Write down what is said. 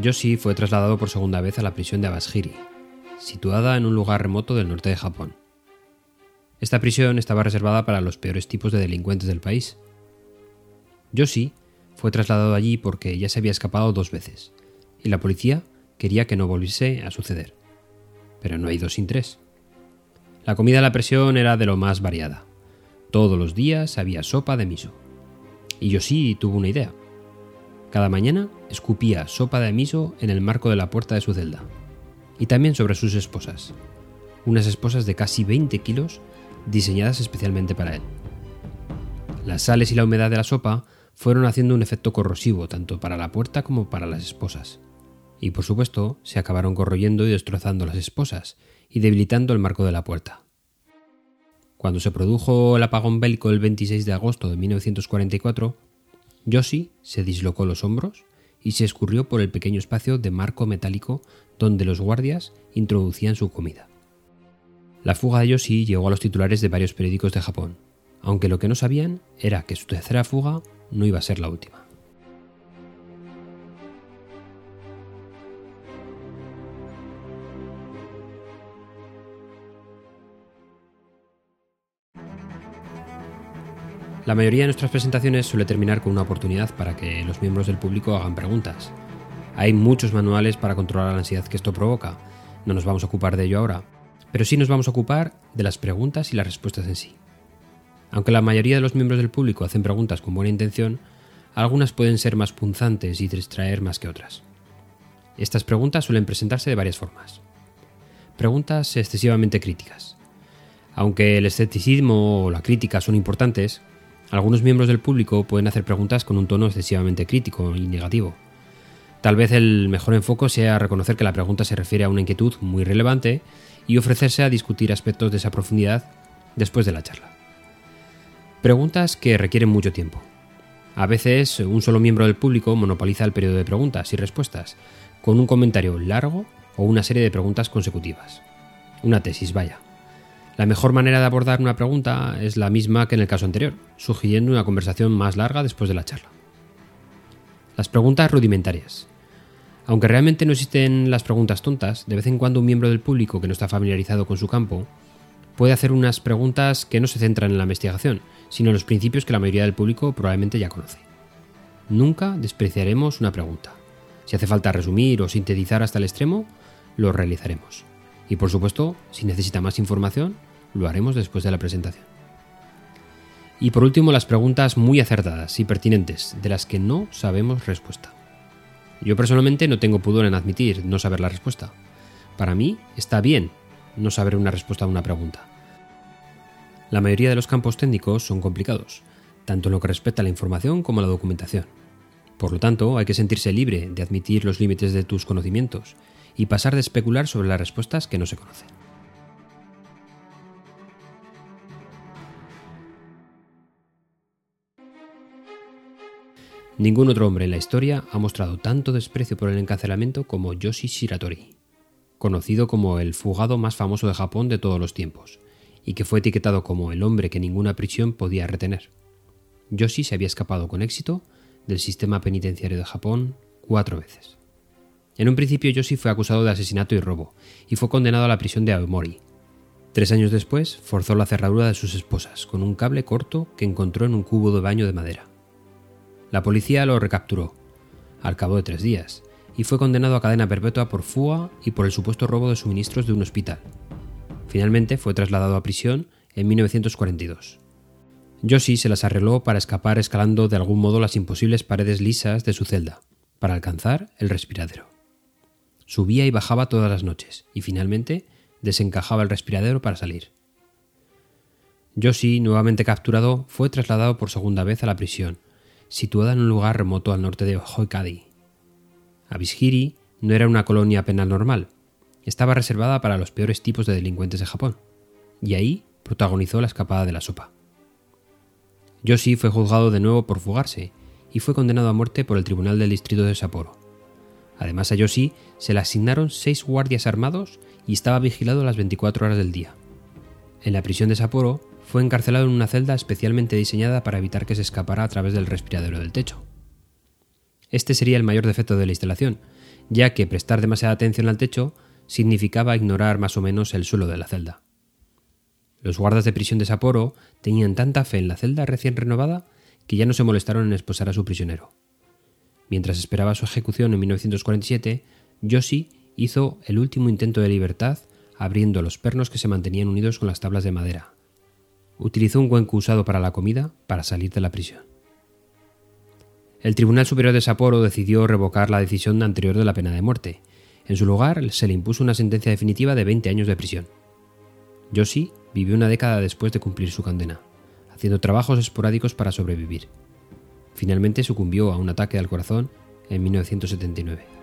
Yoshi fue trasladado por segunda vez a la prisión de Abashiri, situada en un lugar remoto del norte de Japón. Esta prisión estaba reservada para los peores tipos de delincuentes del país. Yoshi fue trasladado allí porque ya se había escapado dos veces, y la policía quería que no volviese a suceder. Pero no hay dos sin tres. La comida de la prisión era de lo más variada. Todos los días había sopa de miso. Y Yoshi tuvo una idea. Cada mañana escupía sopa de miso en el marco de la puerta de su celda. Y también sobre sus esposas. Unas esposas de casi 20 kilos diseñadas especialmente para él. Las sales y la humedad de la sopa fueron haciendo un efecto corrosivo tanto para la puerta como para las esposas. Y por supuesto, se acabaron corroyendo y destrozando las esposas y debilitando el marco de la puerta. Cuando se produjo el apagón bélico el 26 de agosto de 1944, Yoshi se dislocó los hombros y se escurrió por el pequeño espacio de marco metálico donde los guardias introducían su comida. La fuga de Yoshi llegó a los titulares de varios periódicos de Japón, aunque lo que no sabían era que su tercera fuga no iba a ser la última. La mayoría de nuestras presentaciones suele terminar con una oportunidad para que los miembros del público hagan preguntas. Hay muchos manuales para controlar la ansiedad que esto provoca. No nos vamos a ocupar de ello ahora, pero sí nos vamos a ocupar de las preguntas y las respuestas en sí. Aunque la mayoría de los miembros del público hacen preguntas con buena intención, algunas pueden ser más punzantes y distraer más que otras. Estas preguntas suelen presentarse de varias formas. Preguntas excesivamente críticas. Aunque el escepticismo o la crítica son importantes, algunos miembros del público pueden hacer preguntas con un tono excesivamente crítico y negativo. Tal vez el mejor enfoque sea reconocer que la pregunta se refiere a una inquietud muy relevante y ofrecerse a discutir aspectos de esa profundidad después de la charla. Preguntas que requieren mucho tiempo. A veces un solo miembro del público monopoliza el periodo de preguntas y respuestas, con un comentario largo o una serie de preguntas consecutivas. Una tesis, vaya. La mejor manera de abordar una pregunta es la misma que en el caso anterior, sugiriendo una conversación más larga después de la charla. Las preguntas rudimentarias. Aunque realmente no existen las preguntas tontas, de vez en cuando un miembro del público que no está familiarizado con su campo puede hacer unas preguntas que no se centran en la investigación, sino en los principios que la mayoría del público probablemente ya conoce. Nunca despreciaremos una pregunta. Si hace falta resumir o sintetizar hasta el extremo, lo realizaremos. Y por supuesto, si necesita más información, lo haremos después de la presentación. Y por último, las preguntas muy acertadas y pertinentes, de las que no sabemos respuesta. Yo personalmente no tengo pudor en admitir no saber la respuesta. Para mí está bien no saber una respuesta a una pregunta. La mayoría de los campos técnicos son complicados, tanto en lo que respecta a la información como a la documentación. Por lo tanto, hay que sentirse libre de admitir los límites de tus conocimientos y pasar de especular sobre las respuestas que no se conocen. Ningún otro hombre en la historia ha mostrado tanto desprecio por el encarcelamiento como Yoshi Shiratori, conocido como el fugado más famoso de Japón de todos los tiempos, y que fue etiquetado como el hombre que ninguna prisión podía retener. Yoshi se había escapado con éxito del sistema penitenciario de Japón cuatro veces. En un principio Yoshi fue acusado de asesinato y robo, y fue condenado a la prisión de Aomori. Tres años después forzó la cerradura de sus esposas con un cable corto que encontró en un cubo de baño de madera. La policía lo recapturó, al cabo de tres días, y fue condenado a cadena perpetua por fuga y por el supuesto robo de suministros de un hospital. Finalmente fue trasladado a prisión en 1942. Yoshi se las arregló para escapar escalando de algún modo las imposibles paredes lisas de su celda, para alcanzar el respiradero. Subía y bajaba todas las noches, y finalmente desencajaba el respiradero para salir. Yoshi, nuevamente capturado, fue trasladado por segunda vez a la prisión, situada en un lugar remoto al norte de Hoikadi. Abishiri no era una colonia penal normal, estaba reservada para los peores tipos de delincuentes de Japón, y ahí protagonizó la escapada de la sopa. Yoshi fue juzgado de nuevo por fugarse y fue condenado a muerte por el Tribunal del Distrito de Sapporo. Además a Yoshi se le asignaron seis guardias armados y estaba vigilado las 24 horas del día. En la prisión de Sapporo fue encarcelado en una celda especialmente diseñada para evitar que se escapara a través del respiradero del techo. Este sería el mayor defecto de la instalación, ya que prestar demasiada atención al techo significaba ignorar más o menos el suelo de la celda. Los guardas de prisión de Sapporo tenían tanta fe en la celda recién renovada que ya no se molestaron en esposar a su prisionero. Mientras esperaba su ejecución en 1947, Yoshi hizo el último intento de libertad abriendo los pernos que se mantenían unidos con las tablas de madera. Utilizó un cuenco usado para la comida para salir de la prisión. El Tribunal Superior de Sapporo decidió revocar la decisión anterior de la pena de muerte. En su lugar, se le impuso una sentencia definitiva de 20 años de prisión. Yoshi vivió una década después de cumplir su condena, haciendo trabajos esporádicos para sobrevivir. Finalmente sucumbió a un ataque al corazón en 1979.